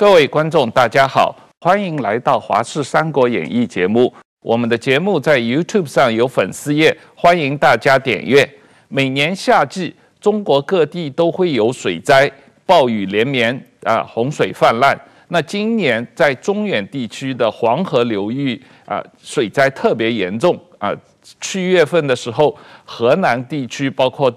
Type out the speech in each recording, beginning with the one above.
各位观众，大家好，欢迎来到《华视三国演义》节目。我们的节目在 YouTube 上有粉丝页，欢迎大家点阅。每年夏季，中国各地都会有水灾，暴雨连绵啊，洪水泛滥。那今年在中远地区的黄河流域啊，水灾特别严重啊。七月份的时候，河南地区包括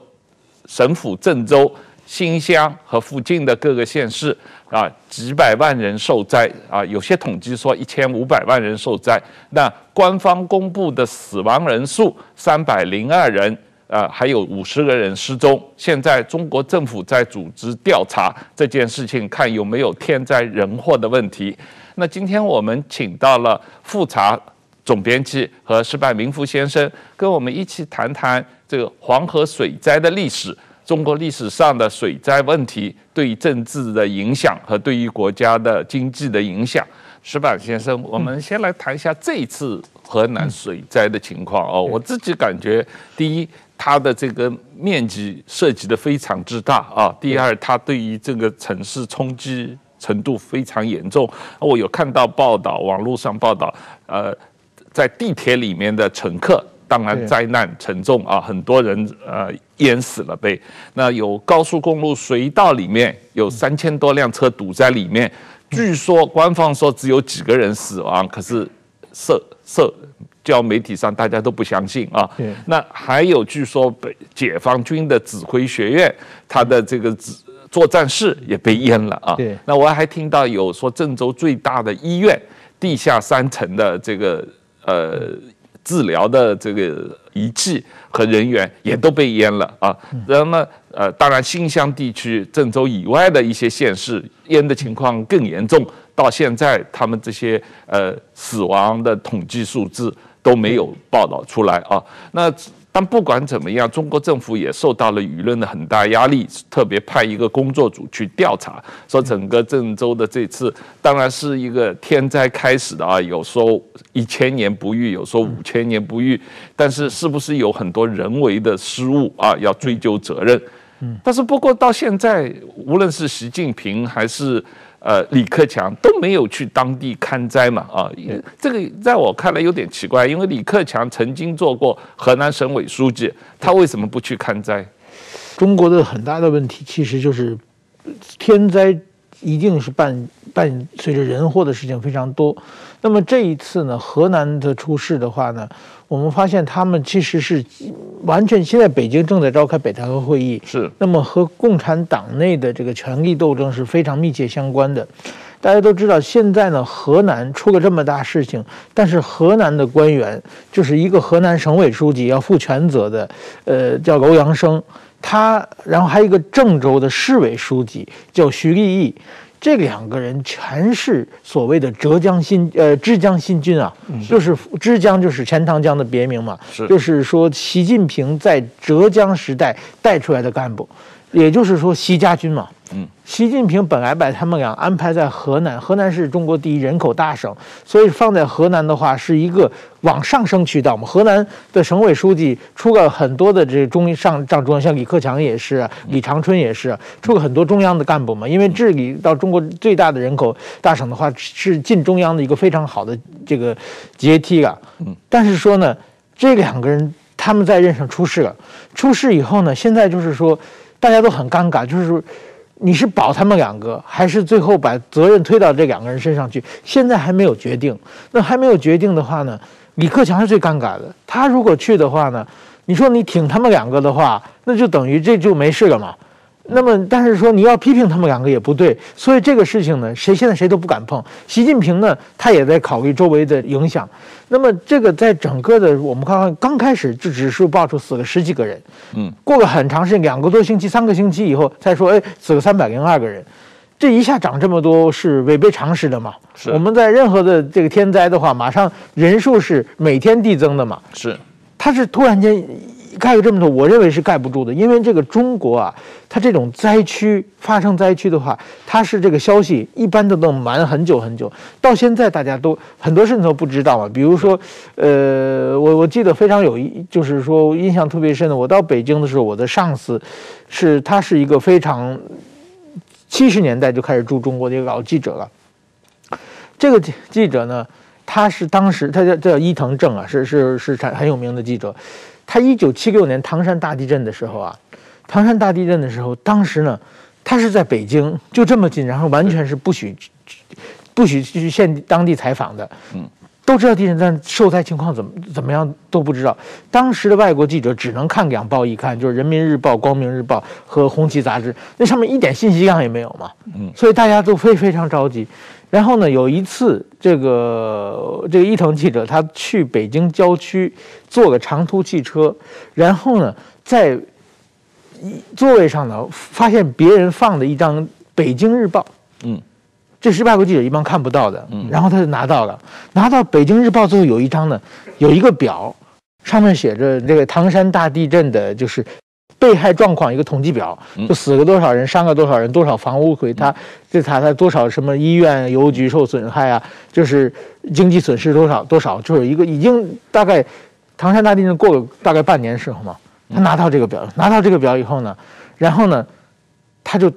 省府郑州。新乡和附近的各个县市啊，几百万人受灾啊，有些统计说一千五百万人受灾。那官方公布的死亡人数三百零二人啊，还有五十个人失踪。现在中国政府在组织调查这件事情，看有没有天灾人祸的问题。那今天我们请到了复查总编辑和失败民夫先生，跟我们一起谈谈这个黄河水灾的历史。中国历史上的水灾问题对于政治的影响和对于国家的经济的影响，石板先生，我们先来谈一下这一次河南水灾的情况哦。我自己感觉，第一，它的这个面积涉及的非常之大啊；第二，它对于这个城市冲击程度非常严重。我有看到报道，网络上报道，呃，在地铁里面的乘客。当然，灾难沉重啊，很多人呃淹死了被。那有高速公路隧道里面有三千多辆车堵在里面，据说官方说只有几个人死亡，可是社社交媒体上大家都不相信啊。那还有据说北解放军的指挥学院，它的这个指作战室也被淹了啊。那我还听到有说郑州最大的医院地下三层的这个呃。治疗的这个仪器和人员也都被淹了啊，然后呢呃，当然新乡地区郑州以外的一些县市淹的情况更严重，到现在他们这些呃死亡的统计数字都没有报道出来啊，那。但不管怎么样，中国政府也受到了舆论的很大压力，特别派一个工作组去调查，说整个郑州的这次当然是一个天灾开始的啊，有说一千年不遇，有说五千年不遇，但是是不是有很多人为的失误啊？要追究责任。但是不过到现在，无论是习近平还是。呃，李克强都没有去当地看灾嘛？啊，这个在我看来有点奇怪，因为李克强曾经做过河南省委书记，他为什么不去看灾？中国的很大的问题其实就是天灾一定是伴伴随着人祸的事情非常多。那么这一次呢，河南的出事的话呢，我们发现他们其实是完全现在北京正在召开北戴河会议，是那么和共产党内的这个权力斗争是非常密切相关的。大家都知道，现在呢，河南出了这么大事情，但是河南的官员就是一个河南省委书记要负全责的，呃，叫欧阳生，他然后还有一个郑州的市委书记叫徐立毅。这两个人全是所谓的浙江新呃枝江新军啊，就是枝江就是钱塘江的别名嘛，就是说习近平在浙江时代带出来的干部，也就是说习家军嘛。嗯，习近平本来把他们俩安排在河南，河南是中国第一人口大省，所以放在河南的话是一个往上升渠道嘛。河南的省委书记出了很多的这个中上上中央，像李克强也是，李长春也是，出了很多中央的干部嘛。因为治理到中国最大的人口大省的话，是进中央的一个非常好的这个阶梯啊。嗯，但是说呢，这两个人他们在任上出事了，出事以后呢，现在就是说大家都很尴尬，就是说。你是保他们两个，还是最后把责任推到这两个人身上去？现在还没有决定。那还没有决定的话呢？李克强是最尴尬的。他如果去的话呢？你说你挺他们两个的话，那就等于这就没事了嘛。那么，但是说你要批评他们两个也不对，所以这个事情呢，谁现在谁都不敢碰。习近平呢，他也在考虑周围的影响。那么，这个在整个的我们看看，刚开始就只是爆出死了十几个人，嗯，过了很长时间，两个多星期、三个星期以后，才说，哎，死了三百零二个人，这一下涨这么多是违背常识的嘛？是。我们在任何的这个天灾的话，马上人数是每天递增的嘛？是。他是突然间。盖了这么多，我认为是盖不住的，因为这个中国啊，它这种灾区发生灾区的话，它是这个消息一般都能瞒很久很久，到现在大家都很多事情都不知道嘛。比如说，呃，我我记得非常有，就是说印象特别深的，我到北京的时候，我的上司是他是一个非常七十年代就开始驻中国的一个老记者了。这个记者呢，他是当时他叫叫伊藤正啊，是是是很有名的记者。他一九七六年唐山大地震的时候啊，唐山大地震的时候，当时呢，他是在北京，就这么近，然后完全是不许不许去现当地采访的。嗯。都知道地震，但受灾情况怎么怎么样都不知道。当时的外国记者只能看两报一刊，就是《人民日报》《光明日报》和《红旗杂志》，那上面一点信息量也没有嘛。嗯，所以大家都非非常着急。然后呢，有一次，这个这个伊藤记者他去北京郊区坐个长途汽车，然后呢，在座位上呢发现别人放的一张《北京日报》。嗯。这是外国记者一般看不到的，然后他就拿到了，拿到《北京日报》最后有一张呢，有一个表，上面写着这个唐山大地震的就是被害状况一个统计表，就死了多少人，伤了多少人，多少房屋毁塌，这他他多少什么医院邮局受损害啊，就是经济损失多少多少，就是一个已经大概唐山大地震过了大概半年时候嘛，他拿到这个表，拿到这个表以后呢，然后呢，他就。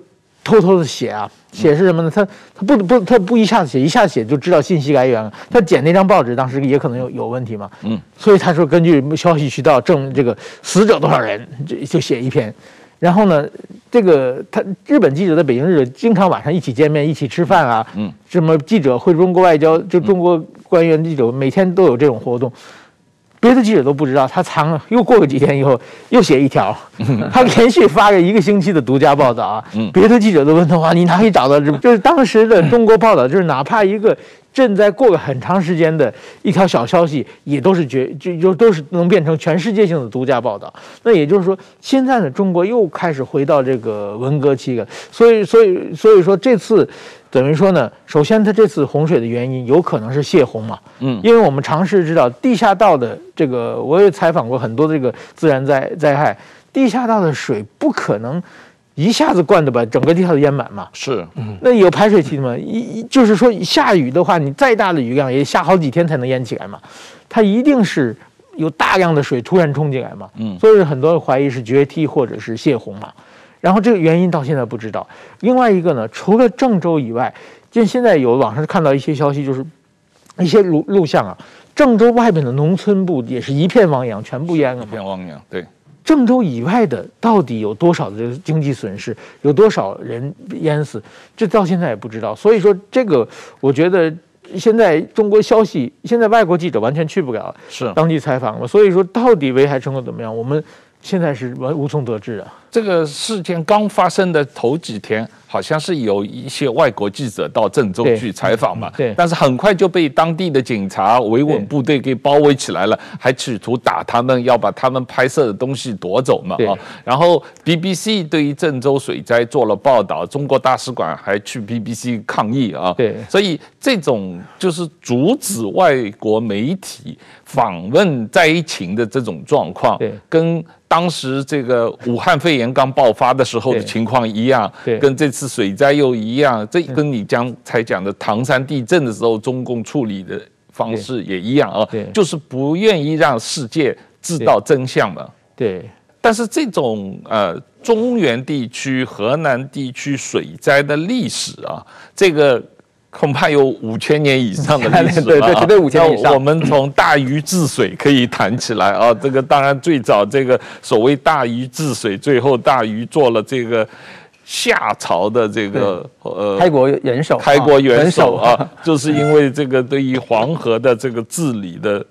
偷偷的写啊，写是什么呢？他他不不他不一下子写，一下子写就知道信息来源了。他捡那张报纸，当时也可能有有问题嘛。嗯，所以他说根据消息渠道证这个死者多少人，就就写一篇。然后呢，这个他日本记者在北京日经常晚上一起见面，一起吃饭啊。嗯，什么记者会中国外交，就中国官员记者每天都有这种活动。别的记者都不知道，他藏了。又过个几天以后，又写一条，他连续发了一个星期的独家报道啊。别的记者都问他：“哇，你哪里找到这？”就是当时的中国报道，就是哪怕一个正在过了很长时间的一条小消息，也都是绝就就都是能变成全世界性的独家报道。那也就是说，现在的中国又开始回到这个文革期了。所以，所以，所以说这次。等于说呢，首先它这次洪水的原因有可能是泄洪嘛，嗯，因为我们尝试知道地下道的这个，我也采访过很多这个自然灾灾害，地下道的水不可能一下子灌的把整个地下都淹满嘛，是，嗯，那有排水期的嘛，一就是说下雨的话，你再大的雨量也下好几天才能淹起来嘛，它一定是有大量的水突然冲进来嘛，嗯，所以很多人怀疑是决堤或者是泄洪嘛。然后这个原因到现在不知道。另外一个呢，除了郑州以外，就现在有网上看到一些消息，就是一些录录像啊，郑州外面的农村部也是一片汪洋，全部淹了。一片汪洋，对。郑州以外的到底有多少的经济损失，有多少人淹死，这到现在也不知道。所以说，这个我觉得现在中国消息，现在外国记者完全去不了是当地采访了。所以说，到底危害程度怎么样，我们现在是无无从得知啊。这个事件刚发生的头几天，好像是有一些外国记者到郑州去采访嘛，对，但是很快就被当地的警察维稳部队给包围起来了，还企图打他们，要把他们拍摄的东西夺走嘛，啊，然后 BBC 对于郑州水灾做了报道，中国大使馆还去 BBC 抗议啊，对，所以这种就是阻止外国媒体访问灾情的这种状况，对，跟。当时这个武汉肺炎刚爆发的时候的情况一样，跟这次水灾又一样，这跟你刚才讲的唐山地震的时候中共处理的方式也一样啊，就是不愿意让世界知道真相嘛。对，但是这种呃中原地区、河南地区水灾的历史啊，这个。恐怕有五千年以上的 历史了，对对，绝对五千年以上。我们从大禹治水可以谈起来啊，这个当然最早这个所谓大禹治水，最后大禹做了这个夏朝的这个呃开国元首，开国元首啊，就是因为这个对于黄河的这个治理的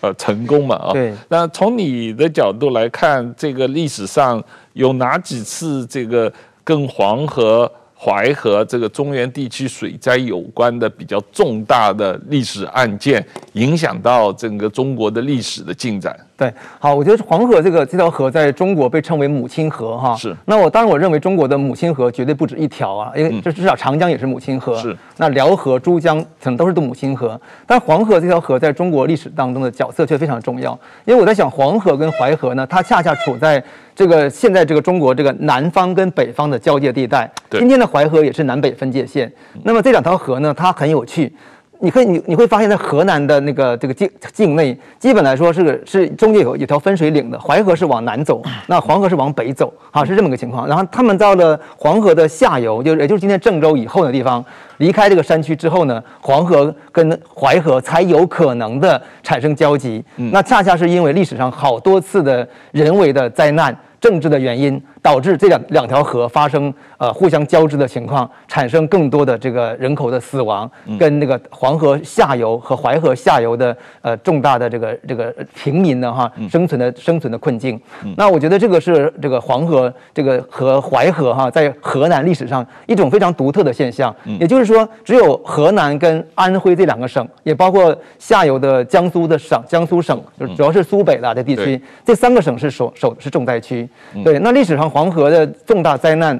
呃成功嘛啊。对。那从你的角度来看，这个历史上有哪几次这个跟黄河？淮河这个中原地区水灾有关的比较重大的历史案件，影响到整个中国的历史的进展。对，好，我觉得黄河这个这条河在中国被称为母亲河，哈。是。那我当然我认为中国的母亲河绝对不止一条啊，因为这至少长江也是母亲河。是。那辽河、珠江可能都是的母亲河，但黄河这条河在中国历史当中的角色却非常重要。因为我在想，黄河跟淮河呢，它恰恰处在这个现在这个中国这个南方跟北方的交界地带。对。今天的淮河也是南北分界线。那么这两条河呢，它很有趣。你可以你你会发现在河南的那个这个境境内，基本来说是是中间有有条分水岭的，淮河是往南走，那黄河是往北走，啊，是这么个情况。然后他们到了黄河的下游，就也就是今天郑州以后的地方，离开这个山区之后呢，黄河跟淮河才有可能的产生交集。那恰恰是因为历史上好多次的人为的灾难。政治的原因导致这两两条河发生呃互相交织的情况，产生更多的这个人口的死亡，跟那个黄河下游和淮河下游的呃重大的这个这个平民的哈生存的生存的困境。那我觉得这个是这个黄河这个和淮河哈在河南历史上一种非常独特的现象。也就是说，只有河南跟安徽这两个省，也包括下游的江苏的省江苏省，就主要是苏北的这地区，这三个省是首首是重灾区。对，那历史上黄河的重大灾难，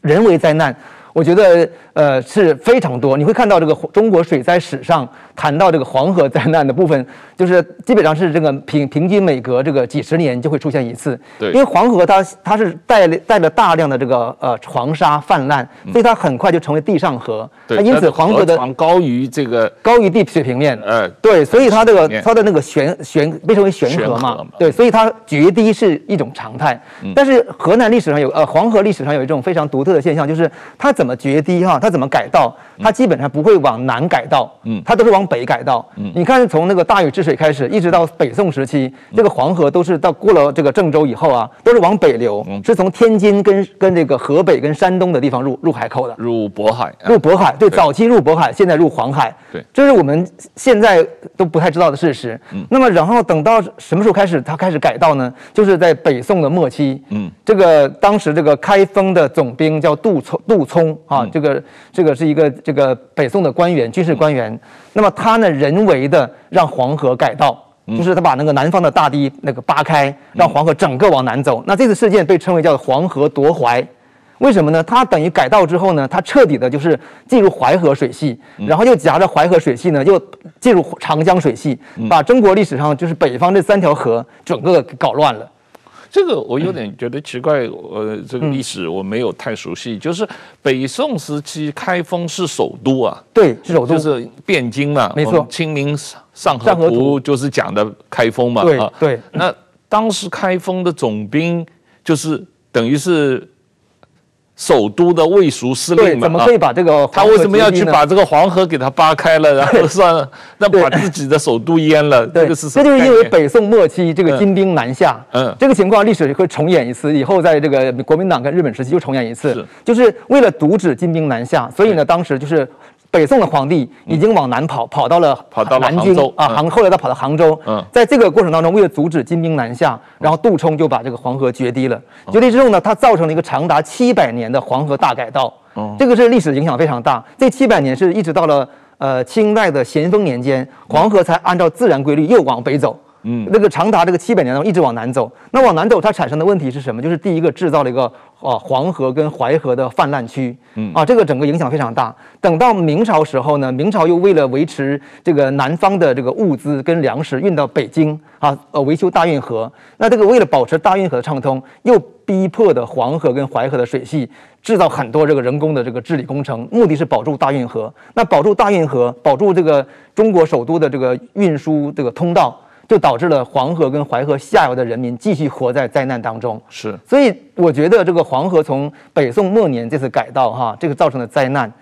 人为灾难，我觉得呃是非常多。你会看到这个中国水灾史上谈到这个黄河灾难的部分。就是基本上是这个平平均每隔这个几十年就会出现一次，对，因为黄河它它是带带了大量的这个呃黄沙泛滥，所以它很快就成为地上河。对，因此黄河的高于这个高于地水平面，呃，对，所以它这个它的那个悬悬被称为悬河嘛，对，所以它决堤是一种常态。但是河南历史上有呃黄河历史上有一种非常独特的现象，就是它怎么决堤哈，它怎么改道，它基本上不会往南改道，嗯，它都是往北改道。嗯，你看从那个大禹治。水开始一直到北宋时期，这个黄河都是到过了这个郑州以后啊，都是往北流，是从天津跟跟这个河北跟山东的地方入入海口的，入渤海，入渤海，对，早期入渤海，现在入黄海，对，这是我们现在都不太知道的事实。嗯，那么然后等到什么时候开始它开始改道呢？就是在北宋的末期，嗯，这个当时这个开封的总兵叫杜聪，杜聪啊，这个这个是一个这个北宋的官员，军事官员。那么他呢，人为的让黄河改道，就是他把那个南方的大堤那个扒开，让黄河整个往南走。那这次事件被称为叫黄河夺淮，为什么呢？它等于改道之后呢，它彻底的就是进入淮河水系，然后又夹着淮河水系呢，又进入长江水系，把中国历史上就是北方这三条河整个搞乱了。这个我有点觉得奇怪，呃，这个历史我没有太熟悉。就是北宋时期，开封是首都啊，对，是首都，就是汴京嘛，没错。清明上河图就是讲的开封嘛，对对。那当时开封的总兵就是等于是。首都的卫戍司令嘛，怎么可以把这个？他为什么要去把这个黄河给它扒开了，然后算了，那把自己的首都淹了？对，这是这就是因为北宋末期这个金兵南下，嗯，这个情况历史会重演一次，以后在这个国民党跟日本时期又重演一次，就是为了阻止金兵南下，所以呢，当时就是。北宋的皇帝已经往南跑，嗯、跑到了跑到了南京啊，杭、嗯、后来他跑到杭州。嗯，在这个过程当中，为了阻止金兵南下，然后杜充就把这个黄河决堤了。决堤之后呢，它造成了一个长达七百年的黄河大改道。嗯，这个是历史影响非常大。这七百年是一直到了呃清代的咸丰年间，黄河才按照自然规律又往北走。嗯，那个长达这个七百年当中一直往南走。那往南走，它产生的问题是什么？就是第一个制造了一个。啊，黄河跟淮河的泛滥区，嗯啊，这个整个影响非常大。等到明朝时候呢，明朝又为了维持这个南方的这个物资跟粮食运到北京啊，呃，维修大运河。那这个为了保持大运河的畅通，又逼迫的黄河跟淮河的水系制造很多这个人工的这个治理工程，目的是保住大运河。那保住大运河，保住这个中国首都的这个运输这个通道。就导致了黄河跟淮河下游的人民继续活在灾难当中。是，所以我觉得这个黄河从北宋末年这次改道哈，这个造成的灾难，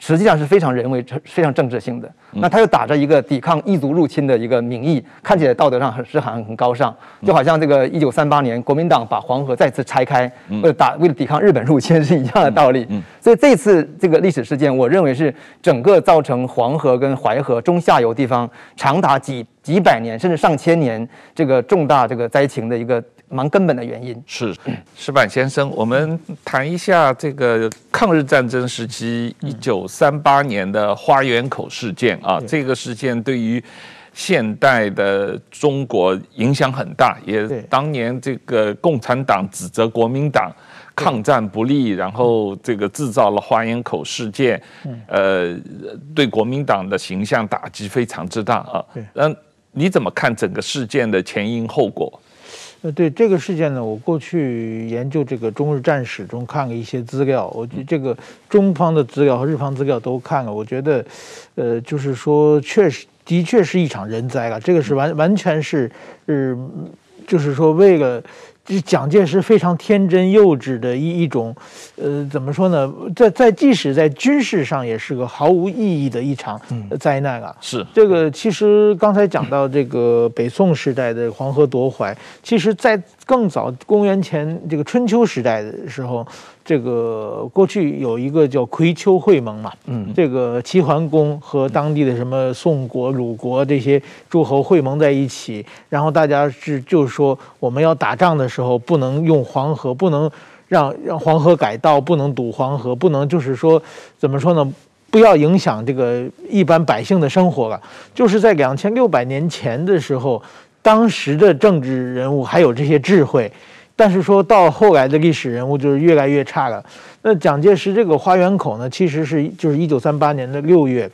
实际上是非常人为、非常政治性的。那他又打着一个抵抗异族入侵的一个名义，看起来道德上很是很很高尚，就好像这个一九三八年国民党把黄河再次拆开，为了打为了抵抗日本入侵是一样的道理。所以这次这个历史事件，我认为是整个造成黄河跟淮河中下游地方长达几几百年甚至上千年这个重大这个灾情的一个。蛮根本的原因。是石板先生，我们谈一下这个抗日战争时期一九三八年的花园口事件啊，这个事件对于现代的中国影响很大，也当年这个共产党指责国民党抗战不力，然后这个制造了花园口事件，呃，对国民党的形象打击非常之大啊。那，你怎么看整个事件的前因后果？呃，对这个事件呢，我过去研究这个中日战史中看了一些资料，我觉得这个中方的资料和日方资料都看了，我觉得，呃，就是说，确实的确是一场人灾了，这个是完完全是，是，就是说为了。蒋介石非常天真幼稚的一一种，呃，怎么说呢？在在即使在军事上也是个毫无意义的一场灾难啊！是这个，其实刚才讲到这个北宋时代的黄河夺淮，其实在更早公元前这个春秋时代的时候。这个过去有一个叫葵丘会盟嘛，嗯，这个齐桓公和当地的什么宋国、鲁国这些诸侯会盟在一起，然后大家是就是说，我们要打仗的时候不能用黄河，不能让让黄河改道，不能堵黄河，不能就是说怎么说呢？不要影响这个一般百姓的生活了。就是在两千六百年前的时候，当时的政治人物还有这些智慧。但是说到后来的历史人物就是越来越差了。那蒋介石这个花园口呢，其实是就是一九三八年的六月，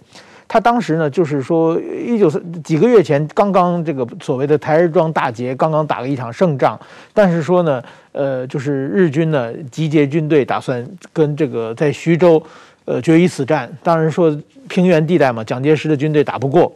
他当时呢就是说一九三几个月前刚刚这个所谓的台儿庄大捷，刚刚打了一场胜仗。但是说呢，呃，就是日军呢集结军队，打算跟这个在徐州，呃，决一死战。当然说平原地带嘛，蒋介石的军队打不过。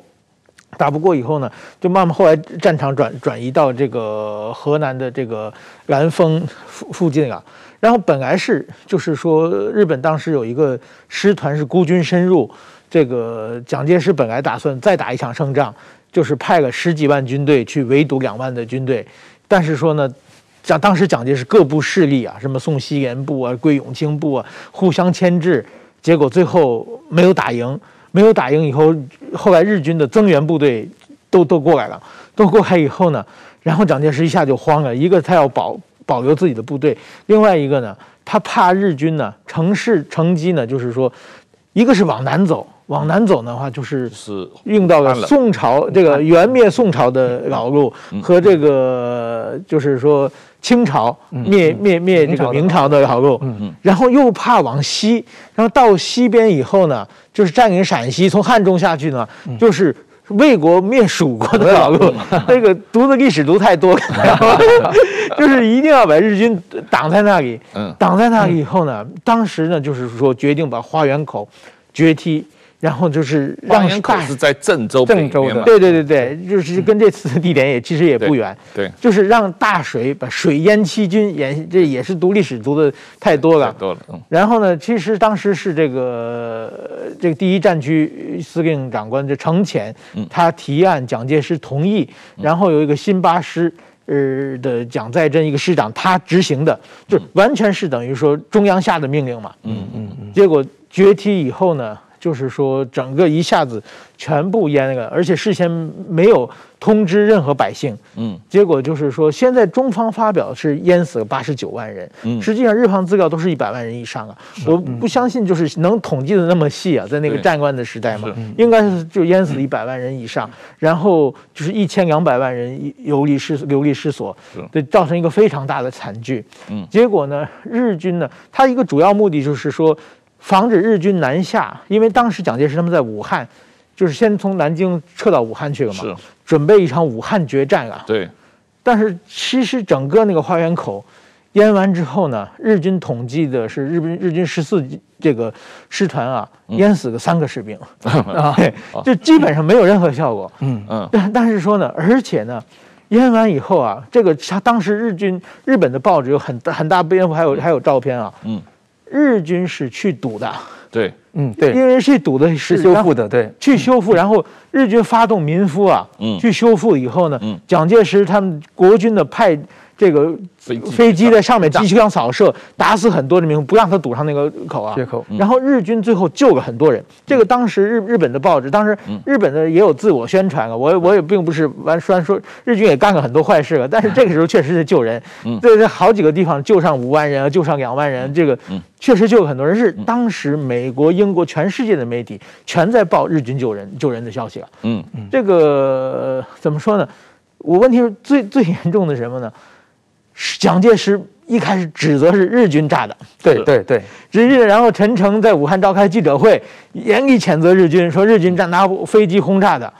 打不过以后呢，就慢慢后来战场转转移到这个河南的这个兰丰附附近啊。然后本来是就是说，日本当时有一个师团是孤军深入，这个蒋介石本来打算再打一场胜仗，就是派了十几万军队去围堵两万的军队。但是说呢，蒋当时蒋介石各部势力啊，什么宋希濂部啊、桂永清部啊，互相牵制，结果最后没有打赢。没有打赢以后，后来日军的增援部队都都过来了，都过来以后呢，然后蒋介石一下就慌了。一个他要保保留自己的部队，另外一个呢，他怕日军呢乘势乘机呢，就是说，一个是往南走，往南走的话就是是用到了宋朝这个元灭宋朝的老路和这个就是说。清朝灭灭灭这个明朝的好路，然后又怕往西，然后到西边以后呢，就是占领陕西，从汉中下去呢，就是魏国灭蜀国的老路。那 个读的历史读太多了，就是一定要把日军挡在那里。挡在那里以后呢，当时呢就是说决定把花园口决堤。然后就是让大是在郑州，郑州的，对对对对，就是跟这次的地点也其实也不远，对，就是让大水把水淹七军，淹这也是读历史读的太多了，多了。然后呢，其实当时是这个这个第一战区司令长官就程潜，他提案，蒋介石同意，然后有一个新八师呃的蒋在珍一个师长他执行的，就完全是等于说中央下的命令嘛，嗯嗯嗯，结果决堤以后呢。就是说，整个一下子全部淹了，而且事先没有通知任何百姓。嗯，结果就是说，现在中方发表是淹死了八十九万人，嗯，实际上日方资料都是一百万人以上啊。我不相信就是能统计的那么细啊，在那个战乱的时代嘛，应该是就淹死了一百万人以上，然后就是一千两百万人流离失流离失所，对，造成一个非常大的惨剧。嗯，结果呢，日军呢，他一个主要目的就是说。防止日军南下，因为当时蒋介石他们在武汉，就是先从南京撤到武汉去了嘛，是准备一场武汉决战啊。对，但是其实整个那个花园口淹完之后呢，日军统计的是日本日军十四这个师团啊，淹死个三个士兵，啊，就基本上没有任何效果。嗯嗯，但但是说呢，而且呢，淹完以后啊，这个他当时日军日本的报纸有很大很大篇幅，还有还有照片啊。嗯。日军是去堵的，对，嗯，对，因为去堵的是，是修复的，对，去修复，然后日军发动民夫啊，嗯，去修复以后呢，嗯，蒋介石他们国军的派。这个飞机在上面机枪扫射，打死很多的民众，不让他堵上那个口啊。口。然后日军最后救了很多人。这个当时日日本的报纸，当时日本的也有自我宣传啊。我我也并不是完虽然说日军也干了很多坏事了，但是这个时候确实是救人。对，在好几个地方救上五万人啊，救上两万人，这个确实救了很多人。是当时美国、英国、全世界的媒体全在报日军救人救人的消息了。嗯嗯。这个怎么说呢？我问题是最最严重的是什么呢？蒋介石一开始指责是日军炸的，对对对，直接然后陈诚在武汉召开记者会，严厉谴责日军，说日军炸拿飞机轰炸的。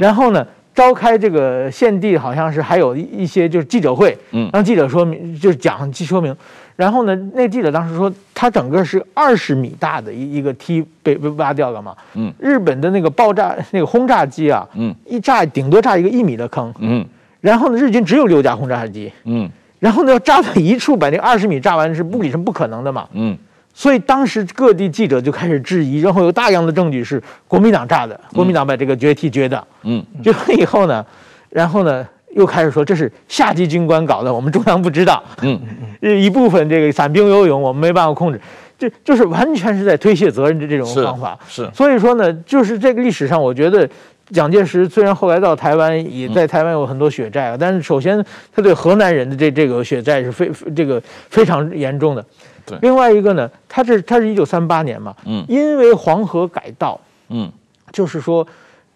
然后呢，召开这个献地，好像是还有一些就是记者会，嗯，让记者说明，就是讲记说明。然后呢，那记者当时说，他整个是二十米大的一一个梯被被挖掉了嘛，嗯，日本的那个爆炸那个轰炸机啊，嗯，一炸顶多炸一个一米的坑，嗯，然后呢，日军只有六架轰炸机，嗯，然后呢，要炸到一处把那二十米炸完是不理是不可能的嘛，嗯，所以当时各地记者就开始质疑，然后有大量的证据是国民党炸的，国民党把这个决堤掘的，嗯，掘完以后呢，然后呢。又开始说这是下级军官搞的，我们中央不知道。嗯。嗯，一部分这个散兵游勇，我们没办法控制，这就是完全是在推卸责任的这种方法。是，是。所以说呢，就是这个历史上，我觉得蒋介石虽然后来到台湾，也在台湾有很多血债啊，但是首先他对河南人的这这个血债是非这个非常严重的。对。另外一个呢，他是他是一九三八年嘛，嗯，因为黄河改道，嗯，就是说。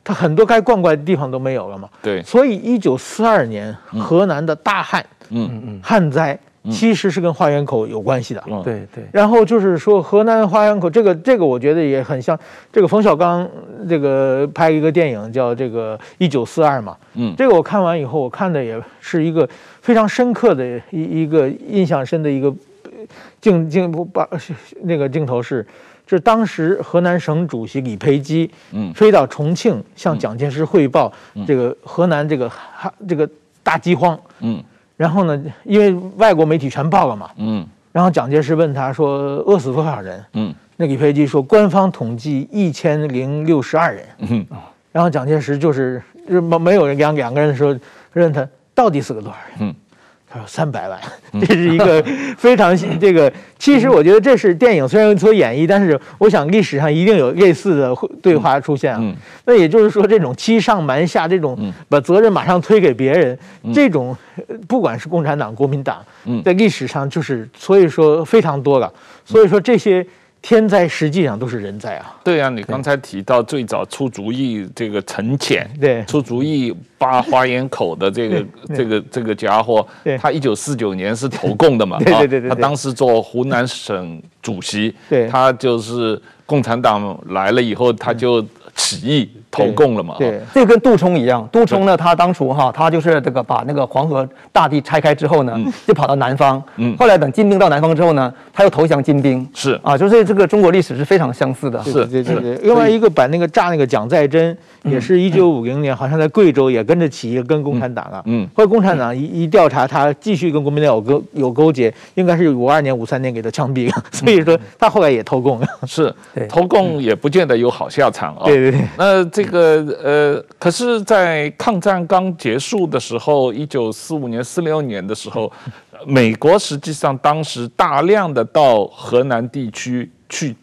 他很多该灌溉的地方都没有了嘛，对，所以一九四二年河南的大旱，嗯嗯，旱灾其实是跟花园口有关系的，对对。然后就是说河南花园口这个这个，我觉得也很像这个冯小刚这个拍一个电影叫这个一九四二嘛，嗯，这个我看完以后，我看的也是一个非常深刻的一一个印象深的一个镜镜不把那个镜头是。是当时河南省主席李培基，嗯，飞到重庆向蒋介石汇报这个河南这个哈这个大饥荒，嗯，然后呢，因为外国媒体全报了嘛，嗯，然后蒋介石问他说饿死多少人，嗯，那李培基说官方统计一千零六十二人，嗯，然后蒋介石就是没没有人两两个人说问他到底死了多少人，嗯。他说三百万，这是一个非常这个。其实我觉得这是电影虽然有所演绎，但是我想历史上一定有类似的对话出现啊。那也就是说，这种欺上瞒下，这种把责任马上推给别人，这种不管是共产党、国民党，在历史上就是所以说非常多了。所以说这些。天灾实际上都是人灾啊！对啊，你刚才提到最早出主意这个陈潜，对，出主意扒花园口的这个 这个这个家伙，他一九四九年是投共的嘛？对对对对，他当时做湖南省主席，对，他就是共产党来了以后，他就。起义投共了嘛？对，这跟杜充一样。杜充呢，他当初哈，他就是这个把那个黄河大地拆开之后呢，就跑到南方。嗯。后来等金兵到南方之后呢，他又投降金兵。是啊，就是这个中国历史是非常相似的。是，对对对。另外一个把那个炸那个蒋再珍，也是一九五零年，好像在贵州也跟着起义，跟共产党啊。嗯。后来共产党一一调查，他继续跟国民党有勾有勾结，应该是五二年、五三年给他枪毙了。所以说他后来也投共。是，投共也不见得有好下场啊。对对对。那这这个呃，可是，在抗战刚结束的时候，一九四五年、四六年的时候，美国实际上当时大量的到河南地区去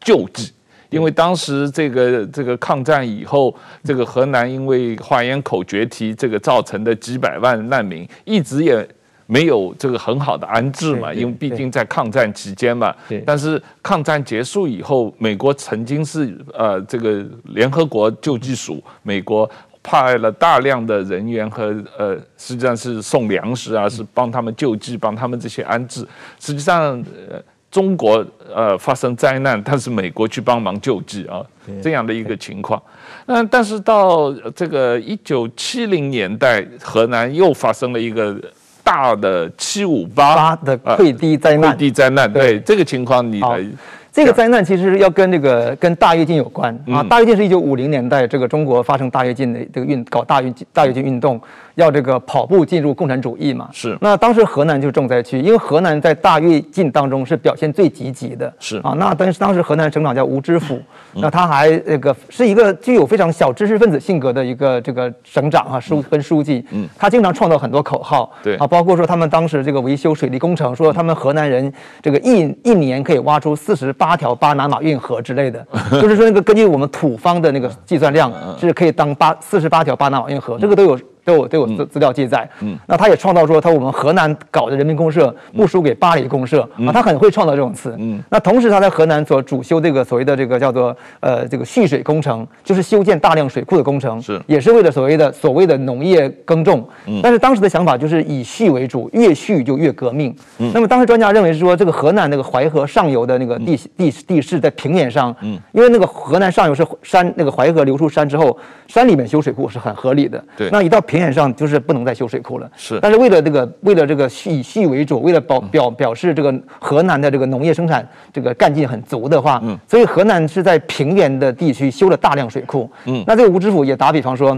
救济，因为当时这个这个抗战以后，这个河南因为花园口决堤，这个造成的几百万难民，一直也。没有这个很好的安置嘛，因为毕竟在抗战期间嘛。但是抗战结束以后，美国曾经是呃这个联合国救济署，美国派了大量的人员和呃实际上是送粮食啊，是帮他们救济，帮他们这些安置。实际上，呃中国呃发生灾难，但是美国去帮忙救济啊，这样的一个情况。那但是到这个一九七零年代，河南又发生了一个。大的七五八的溃堤灾难，溃堤灾难，对这个情况，你来。这个灾难其实要跟这个跟大跃进有关啊。大跃进是一九五零年代这个中国发生大跃进的这个运搞大跃大跃进运动。要这个跑步进入共产主义嘛？是。那当时河南就是重灾区，因为河南在大跃进当中是表现最积极的。是啊，那当时当时河南省长叫吴知府，那他还那个是一个具有非常小知识分子性格的一个这个省长啊，书跟书记。嗯。他经常创造很多口号。对。啊，包括说他们当时这个维修水利工程，说他们河南人这个一一年可以挖出四十八条巴拿马运河之类的，就是说那个根据我们土方的那个计算量是可以当八四十八条巴拿马运河，这个都有。都有都有资资料记载。嗯，那他也创造说，他我们河南搞的人民公社不输给巴黎公社啊，他很会创造这种词。嗯，那同时他在河南所主修这个所谓的这个叫做呃这个蓄水工程，就是修建大量水库的工程，是也是为了所谓的所谓的农业耕种。嗯，但是当时的想法就是以蓄为主，越蓄就越革命。嗯，那么当时专家认为是说，这个河南那个淮河上游的那个地地地势在平原上，嗯，因为那个河南上游是山，那个淮河流出山之后，山里面修水库是很合理的。对，那一到平原上就是不能再修水库了。是，但是为了这个，为了这个蓄以蓄为主，为了表表表示这个河南的这个农业生产这个干劲很足的话，嗯，所以河南是在平原的地区修了大量水库。嗯，那这个吴知府也打比方说，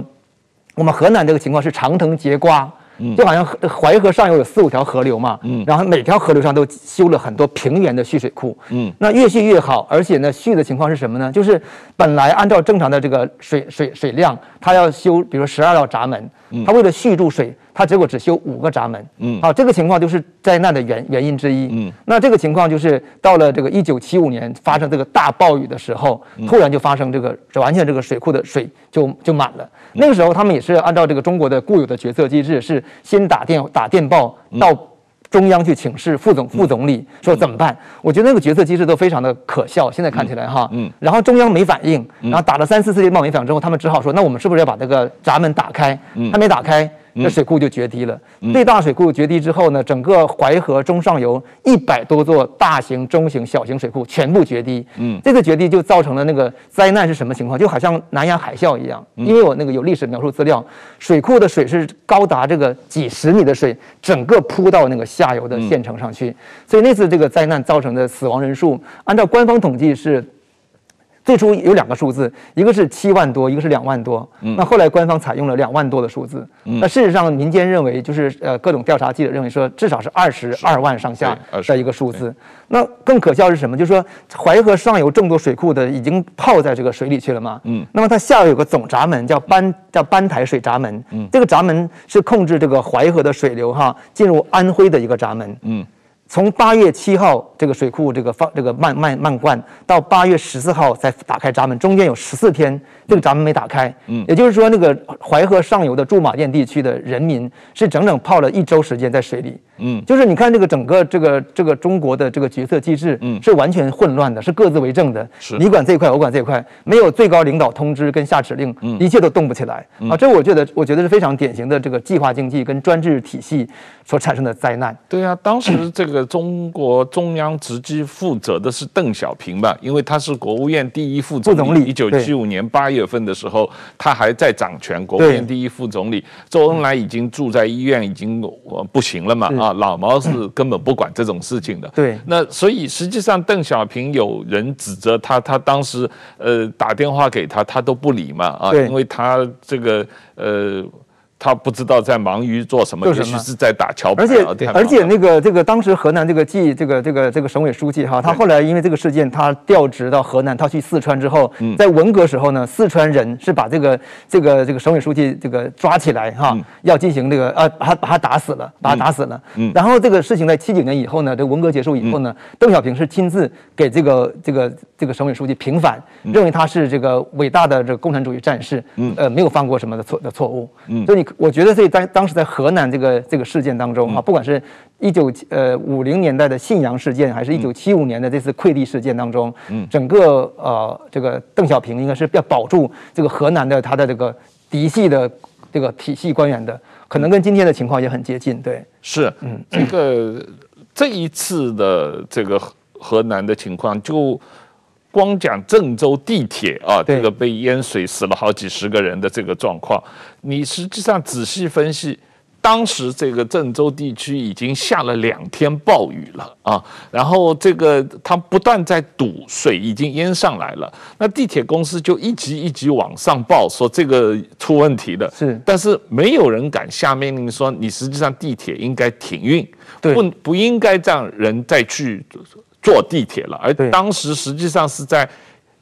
我们河南这个情况是长藤节瓜。就好像淮河上游有四五条河流嘛，嗯，然后每条河流上都修了很多平原的蓄水库，嗯，那越蓄越好，而且呢，蓄的情况是什么呢？就是本来按照正常的这个水水水量，它要修，比如说十二道闸门，嗯，它为了蓄住水，它结果只修五个闸门，嗯，好，这个情况就是灾难的原原因之一，嗯，那这个情况就是到了这个一九七五年发生这个大暴雨的时候，突然就发生这个完全这个水库的水就就满了。那个时候，他们也是按照这个中国的固有的决策机制，是先打电打电报到中央去请示副总副总理，说怎么办？我觉得那个决策机制都非常的可笑。现在看起来哈，嗯，然后中央没反应，然后打了三四次的报没反应之后，他们只好说，那我们是不是要把这个闸门打开？还没打开。那水库就决堤了。最大水库决堤之后呢，整个淮河中上游一百多座大型、中型、小型水库全部决堤。嗯，这个决堤就造成了那个灾难是什么情况？就好像南洋海啸一样。因为我那个有历史描述资料，水库的水是高达这个几十米的水，整个扑到那个下游的县城上去。所以那次这个灾难造成的死亡人数，按照官方统计是。最初有两个数字，一个是七万多，一个是两万多。嗯，那后来官方采用了两万多的数字。嗯，那事实上民间认为，就是呃各种调查记者认为说，至少是二十二万上下的一个数字。那更可笑是什么？就是说淮河上游这么多水库的已经泡在这个水里去了嘛。嗯，那么它下游有个总闸门叫班叫班台水闸门。嗯，这个闸门是控制这个淮河的水流哈进入安徽的一个闸门。嗯。从八月七号这个水库这个放这个漫漫漫灌到八月十四号才打开闸门，中间有十四天这个闸门没打开。嗯，也就是说那个淮河上游的驻马店地区的人民是整整泡了一周时间在水里。嗯，就是你看这个整个这个这个中国的这个决策机制，嗯，是完全混乱的，是各自为政的。是，你管这一块，我管这一块，没有最高领导通知跟下指令，嗯，一切都动不起来。啊，这我觉得我觉得是非常典型的这个计划经济跟专制体系所产生的灾难。对啊，当时这个。中国中央直接负责的是邓小平吧？因为他是国务院第一副总理。一九七五年八月份的时候，他还在掌权，国务院第一副总理。周恩来已经住在医院，已经不行了嘛？啊，老毛是根本不管这种事情的。对，那所以实际上邓小平有人指责他，他当时呃打电话给他，他都不理嘛？啊，因为他这个呃。他不知道在忙于做什么，也许是在打桥牌。而且而且那个这个当时河南这个记这个这个这个省委书记哈，他后来因为这个事件，他调职到河南，他去四川之后，在文革时候呢，四川人是把这个这个这个省委书记这个抓起来哈，要进行这个啊，把他把他打死了，把他打死了。嗯。然后这个事情在七九年以后呢，这个文革结束以后呢，邓小平是亲自给这个这个这个省委书记平反，认为他是这个伟大的这个共产主义战士，嗯，呃，没有犯过什么的错的错误。嗯。所以你。我觉得这当当时在河南这个这个事件当中啊，不管是一九呃五零年代的信阳事件，还是一九七五年的这次溃地事件当中，嗯，整个呃这个邓小平应该是要保住这个河南的他的这个嫡系的这个体系官员的，可能跟今天的情况也很接近。对，是，嗯，这个这一次的这个河南的情况就。光讲郑州地铁啊，这个被淹水死了好几十个人的这个状况，你实际上仔细分析，当时这个郑州地区已经下了两天暴雨了啊，然后这个它不断在堵，水已经淹上来了，那地铁公司就一级一级往上报说这个出问题了，是，但是没有人敢下命令说你实际上地铁应该停运，不不应该让人再去。坐地铁了，而当时实际上是在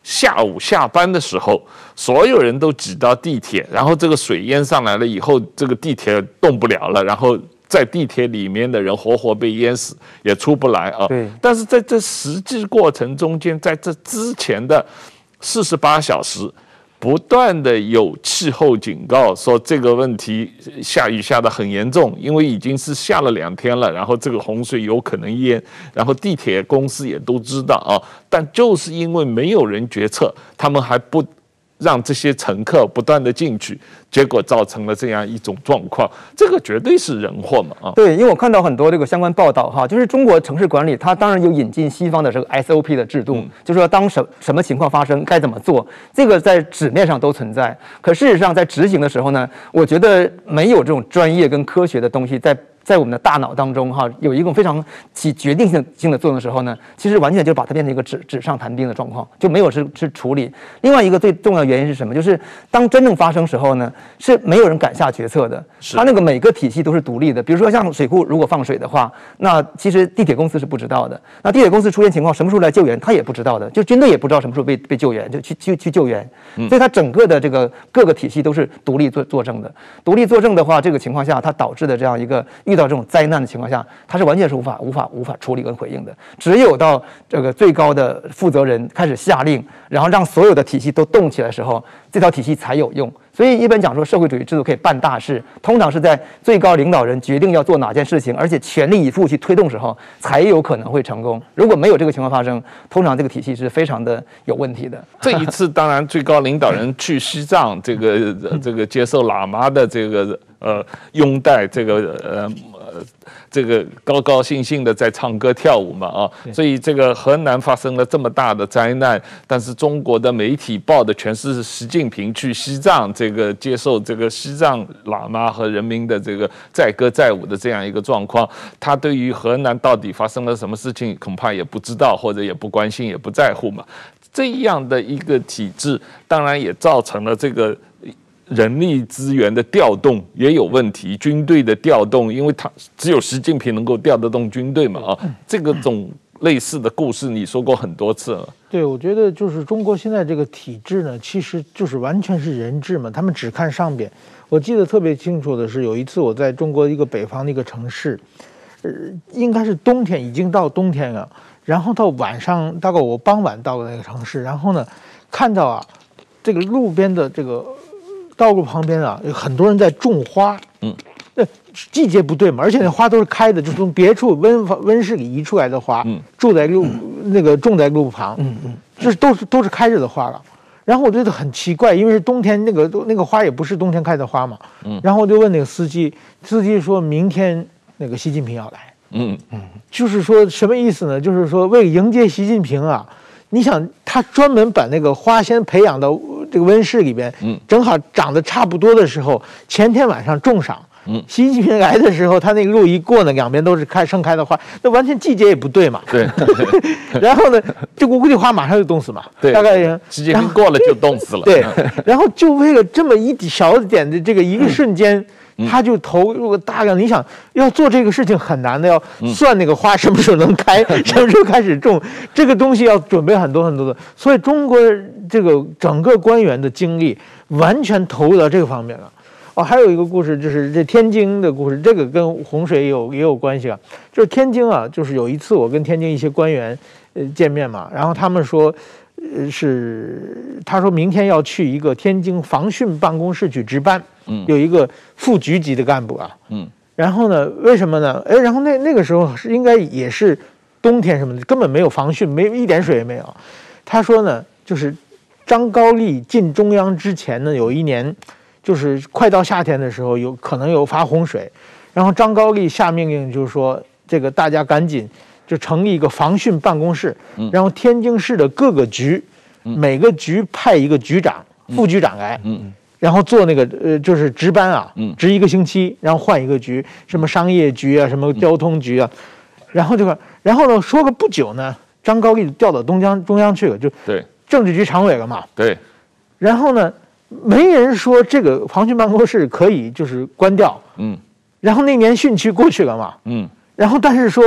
下午下班的时候，所有人都挤到地铁，然后这个水淹上来了以后，这个地铁动不了了，然后在地铁里面的人活活被淹死，也出不来啊。对。但是在这实际过程中间，在这之前的四十八小时，不断的有气候警告，说这个问题下雨下得很严重，因为已经是下了两天了，然后这个洪水有可能淹，然后地铁公司也都知道啊，但就是因为没有人决策，他们还不。让这些乘客不断的进去，结果造成了这样一种状况，这个绝对是人祸嘛啊！对，因为我看到很多这个相关报道哈，就是中国城市管理，它当然有引进西方的这个 SOP 的制度，嗯、就是说当什什么情况发生该怎么做，这个在纸面上都存在，可事实上在执行的时候呢，我觉得没有这种专业跟科学的东西在。在我们的大脑当中，哈，有一种非常起决定性性的作用的时候呢，其实完全就把它变成一个纸纸上谈兵的状况，就没有是是处理。另外一个最重要的原因是什么？就是当真正发生时候呢，是没有人敢下决策的。它那个每个体系都是独立的。比如说像水库如果放水的话，那其实地铁公司是不知道的。那地铁公司出现情况，什么时候来救援，他也不知道的。就军队也不知道什么时候被被救援，就去去去救援。所以它整个的这个各个体系都是独立作作证的。独立作证的话，这个情况下它导致的这样一个。遇到这种灾难的情况下，他是完全是无法、无法、无法处理跟回应的。只有到这个最高的负责人开始下令，然后让所有的体系都动起来的时候，这套体系才有用。所以一般讲说，社会主义制度可以办大事，通常是在最高领导人决定要做哪件事情，而且全力以赴去推动时候，才有可能会成功。如果没有这个情况发生，通常这个体系是非常的有问题的。这一次，当然最高领导人去西藏，这个这个接受喇嘛的这个。呃，拥戴这个呃呃，这个高高兴兴的在唱歌跳舞嘛啊，所以这个河南发生了这么大的灾难，但是中国的媒体报的全是习近平去西藏这个接受这个西藏喇嘛和人民的这个载歌载舞的这样一个状况，他对于河南到底发生了什么事情恐怕也不知道，或者也不关心，也不在乎嘛。这样的一个体制，当然也造成了这个。人力资源的调动也有问题，军队的调动，因为他只有习近平能够调得动军队嘛啊，这个种类似的故事你说过很多次了。对，我觉得就是中国现在这个体制呢，其实就是完全是人治嘛，他们只看上边。我记得特别清楚的是，有一次我在中国一个北方的一个城市，呃，应该是冬天，已经到冬天了，然后到晚上，大概我傍晚到了那个城市，然后呢，看到啊，这个路边的这个。道路旁边啊，有很多人在种花。嗯，那季节不对嘛，而且那花都是开的，就从别处温温室里移出来的花。嗯，种在路那个种在路旁。嗯嗯，这都是都是开着的花了。然后我觉得很奇怪，因为是冬天，那个那个花也不是冬天开的花嘛。嗯，然后我就问那个司机，司机说明天那个习近平要来。嗯嗯，就是说什么意思呢？就是说为了迎接习近平啊。你想，他专门把那个花先培养到这个温室里边，嗯，正好长得差不多的时候，前天晚上种上，嗯，习近平来的时候，他那个路一过呢，两边都是开盛开的花，那完全季节也不对嘛，对，然后呢，这个估计花马上就冻死嘛，对，大概时间过了就冻死了，对，然后就为了这么一小点的这个一个瞬间。嗯他就投入了大量，你想要做这个事情很难的，要算那个花什么时候能开，什么时候开始种，这个东西要准备很多很多的，所以中国这个整个官员的精力完全投入到这个方面了。哦，还有一个故事就是这天津的故事，这个跟洪水有也有关系啊。就是天津啊，就是有一次我跟天津一些官员呃见面嘛，然后他们说。呃，是他说明天要去一个天津防汛办公室去值班，嗯，有一个副局级的干部啊，嗯，然后呢，为什么呢？哎，然后那那个时候是应该也是冬天什么的，根本没有防汛，没一点水也没有。他说呢，就是张高丽进中央之前呢，有一年就是快到夏天的时候，有可能有发洪水，然后张高丽下命令，就是说这个大家赶紧。就成立一个防汛办公室，然后天津市的各个局，每个局派一个局长、副局长来，然后做那个呃，就是值班啊，值一个星期，然后换一个局，什么商业局啊，什么交通局啊，然后这个，然后呢，说个不久呢，张高丽调到东江中央去了，就对。政治局常委了嘛，对，然后呢，没人说这个防汛办公室可以就是关掉，嗯，然后那年汛期过去了嘛，嗯，然后但是说。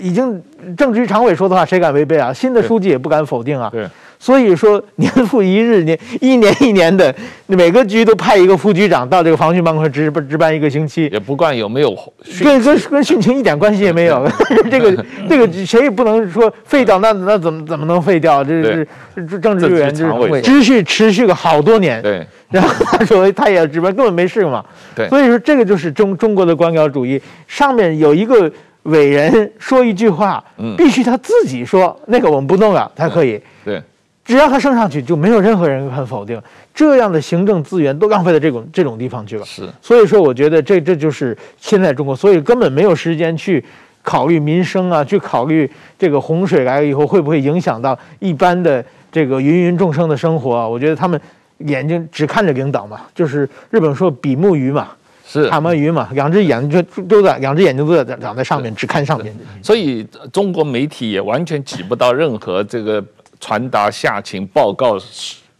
已经政治局常委说的话，谁敢违背啊？新的书记也不敢否定啊。对。所以说，年复一日，年 一年一年的，每个局都派一个副局长到这个防汛办公室值值班一个星期，也不管有没有跟跟跟汛情一点关系也没有。这个这个谁也不能说废掉，那那怎么怎么能废掉？这是这政治委员就是持续持续个好多年。对。然后他说他也要值班，根本没事嘛。对。所以说这个就是中中国的官僚主义，上面有一个伟人说一句话，必须他自己说，那个我们不弄了才可以。对。只要他升上去，就没有任何人肯否定。这样的行政资源都浪费在这种这种地方去了。是，所以说，我觉得这这就是现在中国，所以根本没有时间去考虑民生啊，去考虑这个洪水来了以后会不会影响到一般的这个芸芸众生的生活啊。我觉得他们眼睛只看着领导嘛，就是日本说比目鱼嘛，是。塔摩鱼嘛，两只眼就都在，两只眼睛都在长在上面，只看上面。所以中国媒体也完全起不到任何这个。传达下情报告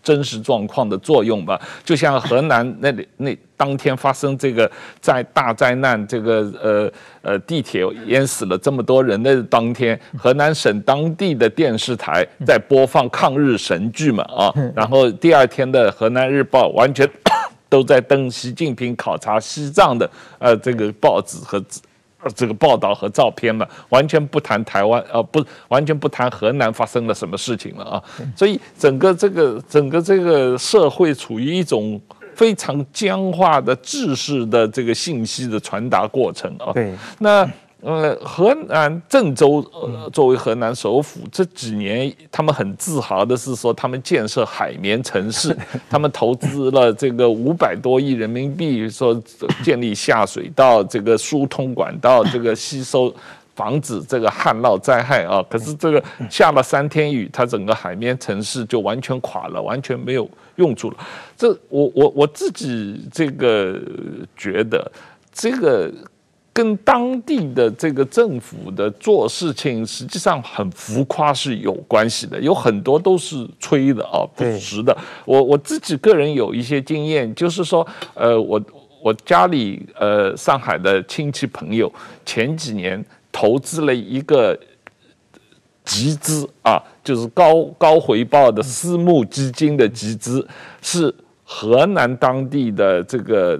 真实状况的作用吧，就像河南那里那当天发生这个在大灾难，这个呃呃地铁淹死了这么多人的当天，河南省当地的电视台在播放抗日神剧嘛啊，然后第二天的河南日报完全都在登习近平考察西藏的呃这个报纸和。这个报道和照片嘛，完全不谈台湾，呃，不，完全不谈河南发生了什么事情了啊。所以整个这个整个这个社会处于一种非常僵化的制式的这个信息的传达过程啊。对，那。呃，河南郑州呃，作为河南首府，这几年他们很自豪的是说，他们建设海绵城市，他们投资了这个五百多亿人民币，说建立下水道，这个疏通管道，这个吸收，防止这个旱涝灾害啊。可是这个下了三天雨，它整个海绵城市就完全垮了，完全没有用处了。这我我我自己这个觉得这个。跟当地的这个政府的做事情，实际上很浮夸是有关系的，有很多都是吹的啊，不实的。我我自己个人有一些经验，就是说，呃，我我家里呃上海的亲戚朋友前几年投资了一个集资啊，就是高高回报的私募基金的集资，是河南当地的这个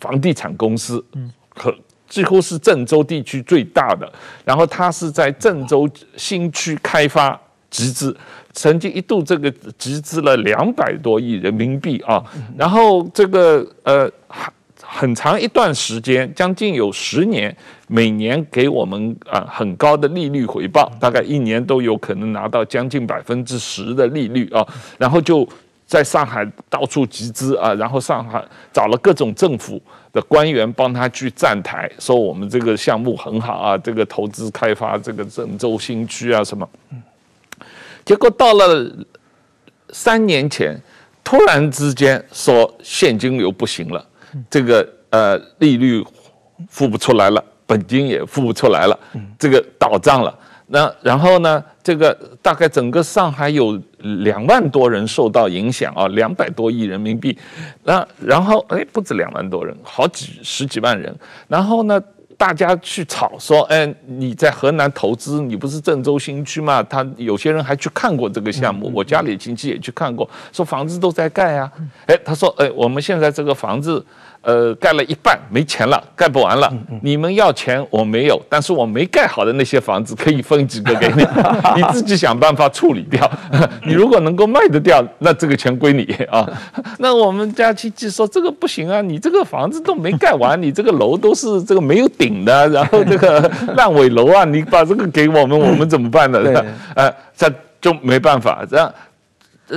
房地产公司，嗯，和。几乎是郑州地区最大的，然后他是在郑州新区开发集资，曾经一度这个集资了两百多亿人民币啊，然后这个呃很很长一段时间，将近有十年，每年给我们啊很高的利率回报，大概一年都有可能拿到将近百分之十的利率啊，然后就在上海到处集资啊，然后上海找了各种政府。的官员帮他去站台，说我们这个项目很好啊，这个投资开发这个郑州新区啊什么，结果到了三年前，突然之间说现金流不行了，这个呃利率付不出来了，本金也付不出来了，这个倒账了。那然后呢？这个大概整个上海有两万多人受到影响啊，两百多亿人民币。那然后哎，不止两万多人，好几十几万人。然后呢，大家去吵说，哎，你在河南投资，你不是郑州新区吗？他有些人还去看过这个项目，我家里亲戚也去看过，说房子都在盖啊。哎，他说，哎，我们现在这个房子。呃，盖了一半没钱了，盖不完了。你们要钱我没有，但是我没盖好的那些房子可以分几个给你，你自己想办法处理掉。你如果能够卖得掉，那这个钱归你啊。那我们家亲戚说这个不行啊，你这个房子都没盖完，你这个楼都是这个没有顶的，然后这个烂尾楼啊，你把这个给我们，我们怎么办呢？呃，这就没办法，这样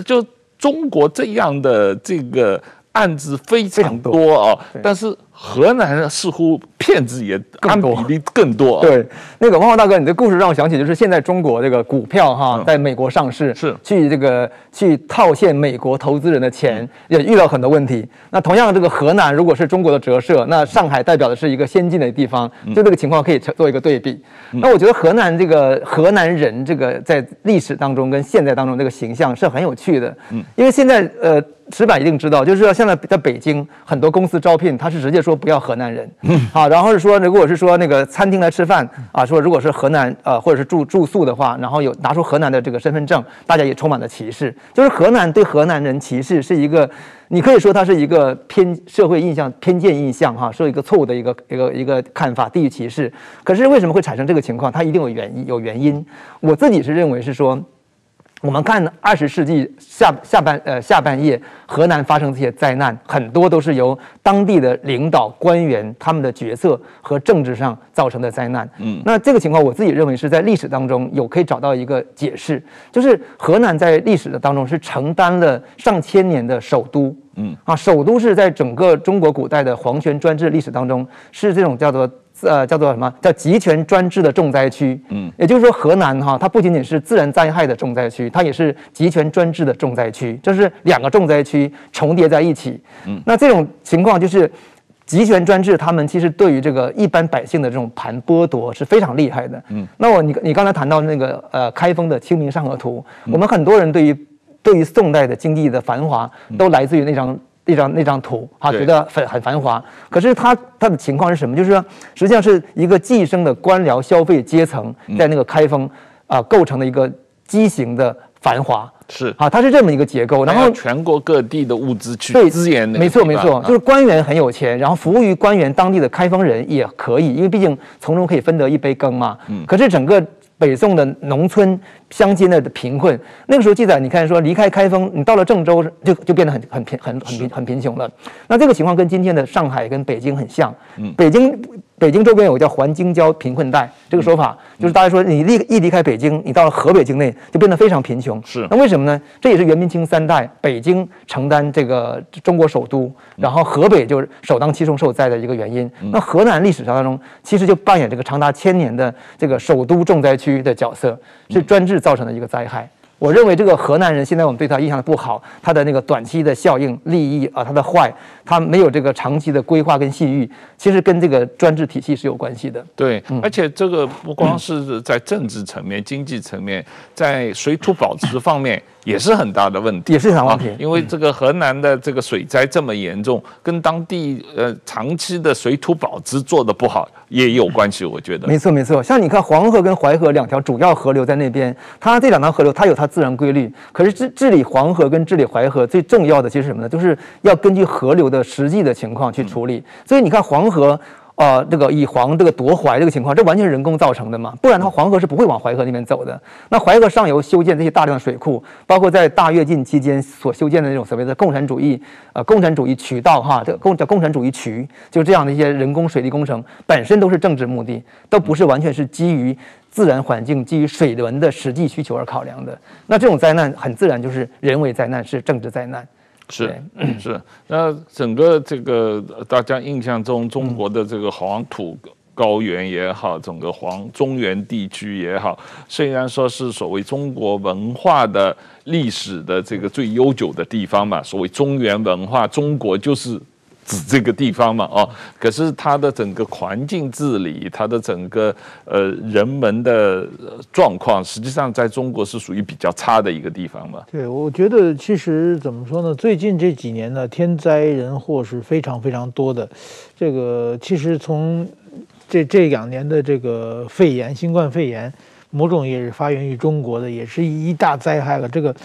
就中国这样的这个。案子非常多。啊，但是河南似乎骗子也按比例更多。对，那个汪浩大哥，你的故事让我想起，就是现在中国这个股票哈，在美国上市，是。去这个去套现美国投资人的钱，也遇到很多问题。那同样，这个河南如果是中国的折射，那上海代表的是一个先进的地方，就这个情况可以做一个对比。那我觉得河南这个河南人这个在历史当中跟现在当中这个形象是很有趣的，嗯，因为现在呃。石板一定知道，就是说现在在北京很多公司招聘，他是直接说不要河南人，好，然后是说如果是说那个餐厅来吃饭啊，说如果是河南呃或者是住住宿的话，然后有拿出河南的这个身份证，大家也充满了歧视，就是河南对河南人歧视是一个，你可以说它是一个偏社会印象偏见印象哈，是一个错误的一个一个一个看法，地域歧视。可是为什么会产生这个情况？它一定有原因，有原因。我自己是认为是说。我们看二十世纪下下半呃下半叶，河南发生这些灾难，很多都是由当地的领导官员他们的决策和政治上造成的灾难。嗯，那这个情况我自己认为是在历史当中有可以找到一个解释，就是河南在历史的当中是承担了上千年的首都。嗯啊，首都是在整个中国古代的皇权专制历史当中是这种叫做。呃，叫做什么？叫集权专制的重灾区。嗯，也就是说，河南哈，它不仅仅是自然灾害的重灾区，它也是集权专制的重灾区，就是两个重灾区重叠在一起。嗯，那这种情况就是集权专制，他们其实对于这个一般百姓的这种盘剥夺是非常厉害的。嗯，那我你你刚才谈到那个呃开封的《清明上河图》，我们很多人对于对于宋代的经济的繁华都来自于那张。那张那张图啊，觉得很很繁华。可是他他的情况是什么？就是说，实际上是一个寄生的官僚消费阶层在那个开封啊构成的一个畸形的繁华。是啊，它是这么一个结构。然后全国各地的物资去对资源，没错没错，就是官员很有钱，然后服务于官员当地的开封人也可以，因为毕竟从中可以分得一杯羹嘛。嗯。可是整个北宋的农村。乡间的贫困，那个时候记载，你看说离开开封，你到了郑州就就变得很很贫很很贫很贫穷了。那这个情况跟今天的上海跟北京很像。嗯，北京北京周边有个叫环京郊贫困带，这个说法就是大家说你离一离开北京，你到了河北境内就变得非常贫穷。是，那为什么呢？这也是元明清三代北京承担这个中国首都，然后河北就是首当其冲受灾的一个原因。那河南历史上当中其实就扮演这个长达千年的这个首都重灾区的角色，是专制。造成的一个灾害，我认为这个河南人现在我们对他印象不好，他的那个短期的效应、利益啊，他的坏，他没有这个长期的规划跟信誉，其实跟这个专制体系是有关系的。对，而且这个不光是在政治层面、经济层面，在水土保持方面。也是很大的问题，也是很大问题，因为这个河南的这个水灾这么严重，跟当地呃长期的水土保持做得不好也有关系，我觉得。没错没错，像你看黄河跟淮河两条主要河流在那边，它这两条河流它有它自然规律，可是治治理黄河跟治理淮河最重要的其实什么呢？就是要根据河流的实际的情况去处理。所以你看黄河。呃，这个以黄这个夺淮这个情况，这完全是人工造成的嘛？不然的话，黄河是不会往淮河那边走的。那淮河上游修建这些大量的水库，包括在大跃进期间所修建的那种所谓的共产主义呃共产主义渠道哈，这共叫共产主义渠，就这样的一些人工水利工程，本身都是政治目的，都不是完全是基于自然环境、基于水文的实际需求而考量的。那这种灾难很自然就是人为灾难，是政治灾难。是 是，那整个这个大家印象中，中国的这个黄土高原也好，整个黄中原地区也好，虽然说是所谓中国文化的历史的这个最悠久的地方嘛，所谓中原文化，中国就是。指这个地方嘛，哦，可是它的整个环境治理，它的整个呃人们的状况，实际上在中国是属于比较差的一个地方嘛。对，我觉得其实怎么说呢？最近这几年呢，天灾人祸是非常非常多的。这个其实从这这两年的这个肺炎，新冠肺炎，某种也是发源于中国的，也是一大灾害了。这个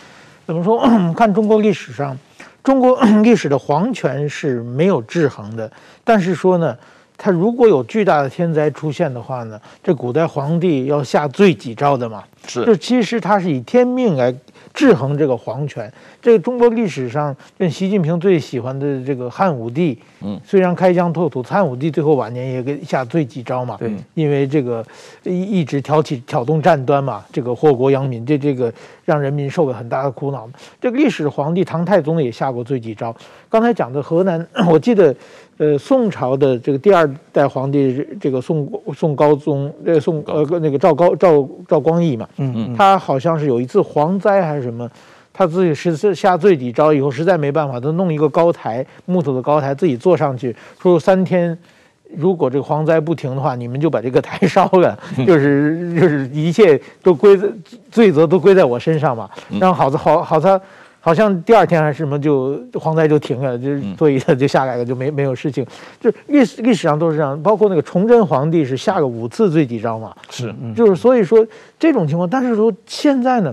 怎么说？看中国历史上。中国 历史的皇权是没有制衡的，但是说呢，他如果有巨大的天灾出现的话呢，这古代皇帝要下罪己诏的嘛，是，就其实他是以天命来。制衡这个皇权，这个中国历史上，跟习近平最喜欢的这个汉武帝，嗯，虽然开疆拓土，汉武帝最后晚年也给下罪己诏嘛，对，因为这个一一直挑起挑动战端嘛，这个祸国殃民，这这个让人民受了很大的苦恼。这个历史皇帝唐太宗也下过罪己诏。刚才讲的河南，我记得。呃，宋朝的这个第二代皇帝，这个宋宋高宗，呃，宋呃那个赵高赵赵光义嘛，嗯嗯，他好像是有一次蝗灾还是什么，他自己是下最底招以后，实在没办法，他弄一个高台，木头的高台，自己坐上去，说三天，如果这个蝗灾不停的话，你们就把这个台 烧了，就是就是一切都归罪责都归在我身上嘛，然后好在好好他。好像第二天还是什么就蝗灾就停了，就所以他就下来了，就没没有事情。就历史历史上都是这样，包括那个崇祯皇帝是下个五次罪己诏嘛，是，就是所以说这种情况，但是说现在呢，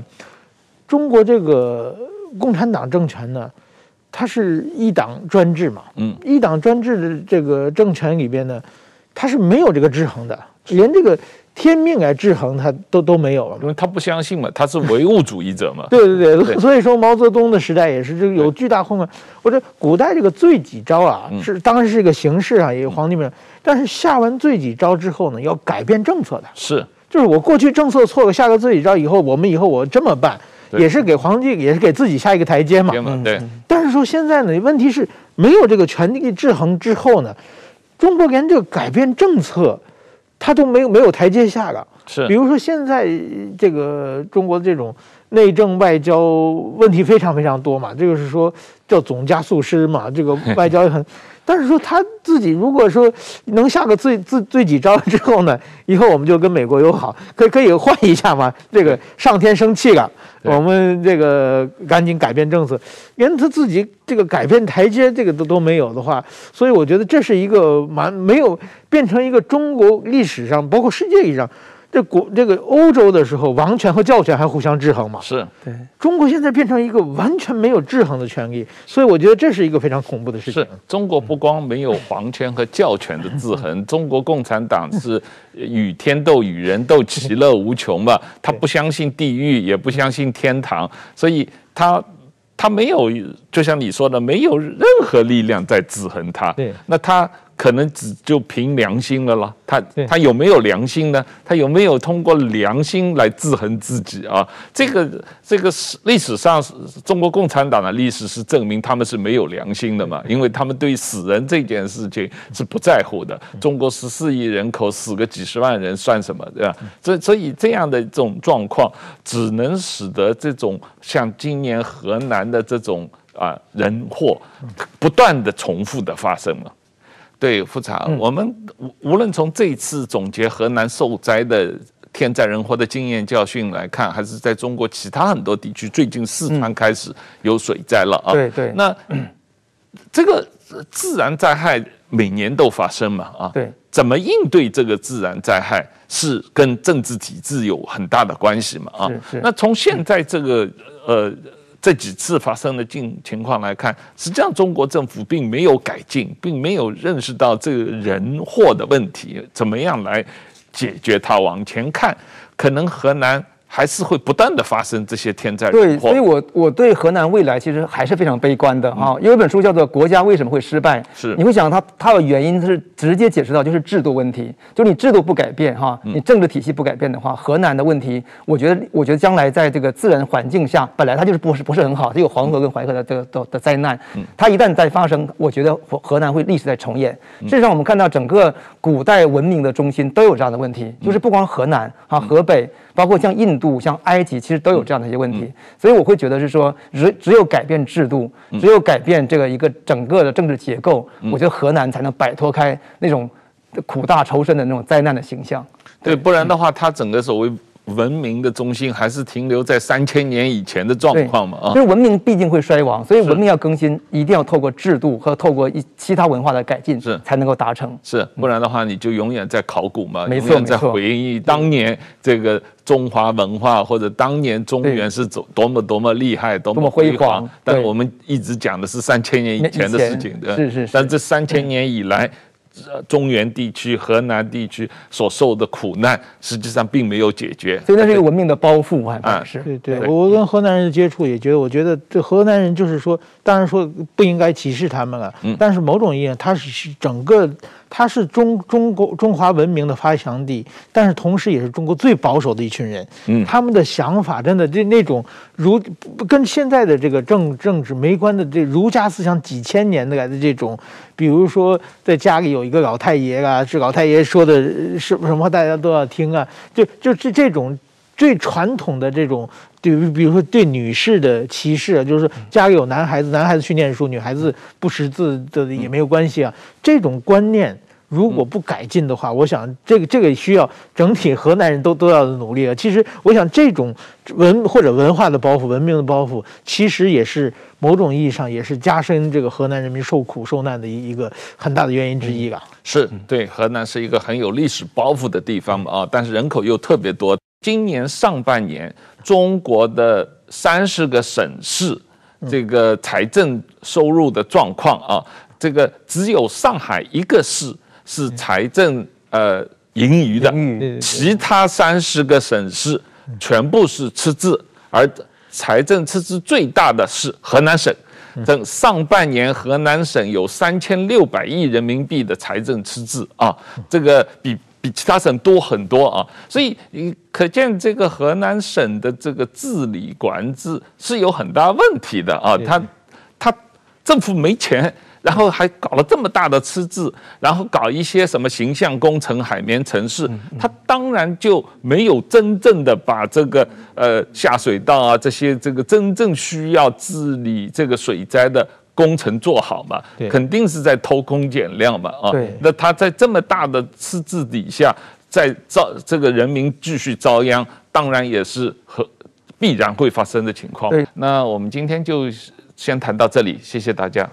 中国这个共产党政权呢，它是一党专制嘛，嗯，一党专制的这个政权里边呢，它是没有这个制衡的，连这个。天命来制衡他都都没有了，因为他不相信嘛，他是唯物主义者嘛。对 对对，对所以说毛泽东的时代也是这个有巨大混乱。或者古代这个罪己诏啊，是当时是一个形式啊，也有皇帝们。但是下完罪己诏之后呢，要改变政策的。是，就是我过去政策错了，下个罪己诏以后，我们以后我这么办，也是给皇帝，也是给自己下一个台阶嘛。对。但是说现在呢，问题是没有这个权力制衡之后呢，中国连这个改变政策。他都没有没有台阶下了，是，比如说现在这个中国的这种内政外交问题非常非常多嘛，这个是说叫总加速师嘛，这个外交也很。但是说他自己如果说能下个最最最几招之后呢，以后我们就跟美国友好，可以可以换一下嘛？这个上天生气了，我们这个赶紧改变政策，连他自己这个改变台阶这个都都没有的话，所以我觉得这是一个蛮没有变成一个中国历史上包括世界历史上。这国这个欧洲的时候，王权和教权还互相制衡嘛？是对。中国现在变成一个完全没有制衡的权利，所以我觉得这是一个非常恐怖的事情。是中国不光没有皇权和教权的制衡，中国共产党是与天斗、与人斗，其乐无穷嘛。他不相信地狱，也不相信天堂，所以他他没有，就像你说的，没有任何力量在制衡他。对，那他。可能只就凭良心了了，他他有没有良心呢？他有没有通过良心来制衡自己啊？这个这个是历史上中国共产党的历史是证明他们是没有良心的嘛？因为他们对死人这件事情是不在乎的。中国十四亿人口死个几十万人算什么？对吧？所以所以这样的这种状况，只能使得这种像今年河南的这种啊人祸不断的重复的发生了。对，富察，我们无无论从这次总结河南受灾的天灾人祸的经验教训来看，还是在中国其他很多地区，最近四川开始有水灾了啊。对对。那这个自然灾害每年都发生嘛啊？对。怎么应对这个自然灾害，是跟政治体制有很大的关系嘛啊？那从现在这个呃。这几次发生的境情况来看，实际上中国政府并没有改进，并没有认识到这个人祸的问题，怎么样来解决它？往前看，可能河南。还是会不断的发生这些天灾。对，所以我我对河南未来其实还是非常悲观的啊。有一本书叫做《国家为什么会失败》，是你会想它它的原因是直接解释到就是制度问题，就你制度不改变哈，你政治体系不改变的话，河南的问题，我觉得我觉得将来在这个自然环境下，本来它就是不是不是很好，它有黄河跟淮河的这个的的灾难，它一旦再发生，我觉得河河南会历史在重演。事实上，我们看到整个古代文明的中心都有这样的问题，就是不光河南啊，河北。包括像印度、像埃及，其实都有这样的一些问题，所以我会觉得是说，只只有改变制度，只有改变这个一个整个的政治结构，我觉得河南才能摆脱开那种苦大仇深的那种灾难的形象。对，不然的话，它整个所谓。文明的中心还是停留在三千年以前的状况嘛？啊，就是文明毕竟会衰亡，所以文明要更新，一定要透过制度和透过一其他文化的改进，是才能够达成。是，不然的话，你就永远在考古嘛，没错，在回忆当年这个中华文化或者当年中原是多多么多么厉害，多么辉煌。但我们一直讲的是三千年以前的事情，对，是是。但这三千年以来。中原地区、河南地区所受的苦难，实际上并没有解决，所以那是一个文明的包袱，还是对对。我跟河南人接触也觉得，我觉得这河南人就是说，当然说不应该歧视他们了，但是某种意义上，它是整个。它是中中国中华文明的发祥地，但是同时也是中国最保守的一群人。嗯，他们的想法真的这那种儒跟现在的这个政政治没关的这儒家思想几千年来的这种，比如说在家里有一个老太爷啊，这老太爷说的是什么大家都要听啊，就就这这种最传统的这种对，比如说对女士的歧视，就是家里有男孩子，男孩子去念书，女孩子不识字的也没有关系啊，这种观念。如果不改进的话，我想这个这个需要整体河南人都都要努力啊。其实，我想这种文或者文化的包袱、文明的包袱，其实也是某种意义上也是加深这个河南人民受苦受难的一一个很大的原因之一吧。是对，河南是一个很有历史包袱的地方嘛啊，但是人口又特别多。今年上半年，中国的三十个省市这个财政收入的状况啊，这个只有上海一个市。是财政呃盈余的，其他三十个省市全部是赤字，而财政赤字最大的是河南省。等上半年，河南省有三千六百亿人民币的财政赤字啊，这个比比其他省多很多啊。所以你可见这个河南省的这个治理管制是有很大问题的啊，他他政府没钱。然后还搞了这么大的赤字，然后搞一些什么形象工程、海绵城市，他当然就没有真正的把这个呃下水道啊这些这个真正需要治理这个水灾的工程做好嘛，肯定是在偷工减料嘛啊。那他在这么大的赤字底下，在遭这个人民继续遭殃，当然也是和必然会发生的情况。那我们今天就先谈到这里，谢谢大家。